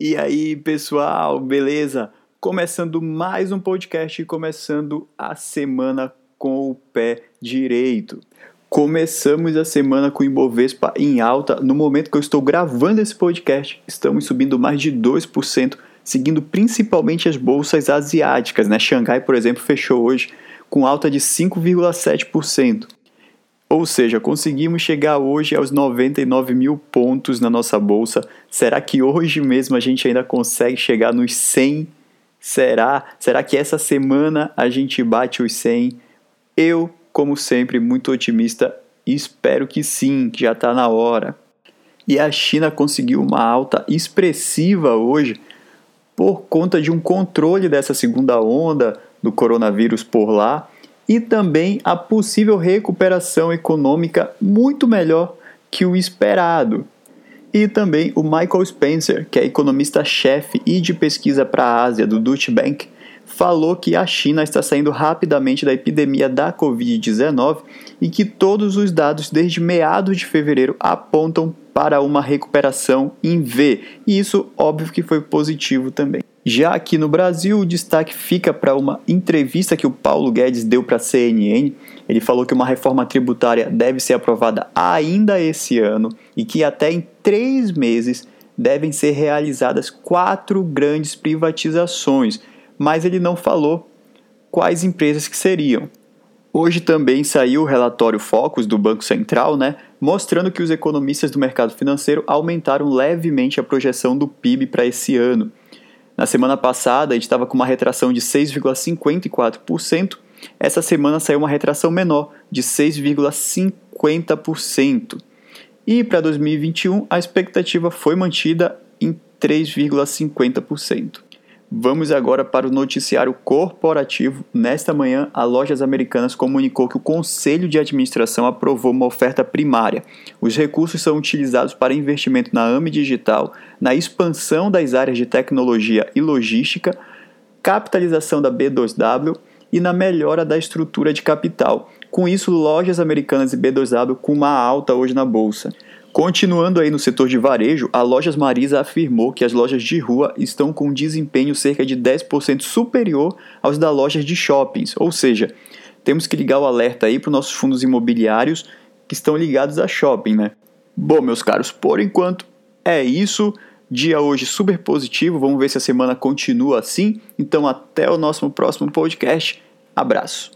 E aí, pessoal, beleza? Começando mais um podcast e começando a semana com o pé direito. Começamos a semana com o Ibovespa em alta. No momento que eu estou gravando esse podcast, estamos subindo mais de 2%, seguindo principalmente as bolsas asiáticas. Né? Xangai, por exemplo, fechou hoje com alta de 5,7%. Ou seja, conseguimos chegar hoje aos 99 mil pontos na nossa bolsa. Será que hoje mesmo a gente ainda consegue chegar nos 100? Será? Será que essa semana a gente bate os 100? Eu, como sempre, muito otimista, espero que sim, que já está na hora. E a China conseguiu uma alta expressiva hoje por conta de um controle dessa segunda onda do coronavírus por lá e também a possível recuperação econômica muito melhor que o esperado. E também o Michael Spencer, que é economista-chefe e de pesquisa para a Ásia do Deutsche Bank, falou que a China está saindo rapidamente da epidemia da Covid-19 e que todos os dados desde meados de fevereiro apontam para uma recuperação em V. E isso, óbvio, que foi positivo também. Já aqui no Brasil, o destaque fica para uma entrevista que o Paulo Guedes deu para a CNN. Ele falou que uma reforma tributária deve ser aprovada ainda esse ano e que até em três meses devem ser realizadas quatro grandes privatizações, mas ele não falou quais empresas que seriam. Hoje também saiu o relatório Focus do Banco Central, né, mostrando que os economistas do mercado financeiro aumentaram levemente a projeção do PIB para esse ano. Na semana passada, a gente estava com uma retração de 6,54%. Essa semana saiu uma retração menor, de 6,50%. E para 2021, a expectativa foi mantida em 3,50%. Vamos agora para o noticiário corporativo. Nesta manhã, a Lojas Americanas comunicou que o Conselho de Administração aprovou uma oferta primária. Os recursos são utilizados para investimento na AME Digital, na expansão das áreas de tecnologia e logística, capitalização da B2W e na melhora da estrutura de capital. Com isso, Lojas Americanas e B2W com uma alta hoje na bolsa. Continuando aí no setor de varejo, a Lojas Marisa afirmou que as lojas de rua estão com um desempenho cerca de 10% superior aos das lojas de shoppings, ou seja, temos que ligar o alerta aí para os nossos fundos imobiliários que estão ligados a shopping, né? Bom, meus caros, por enquanto é isso. Dia hoje super positivo, vamos ver se a semana continua assim. Então até o nosso próximo podcast. Abraço.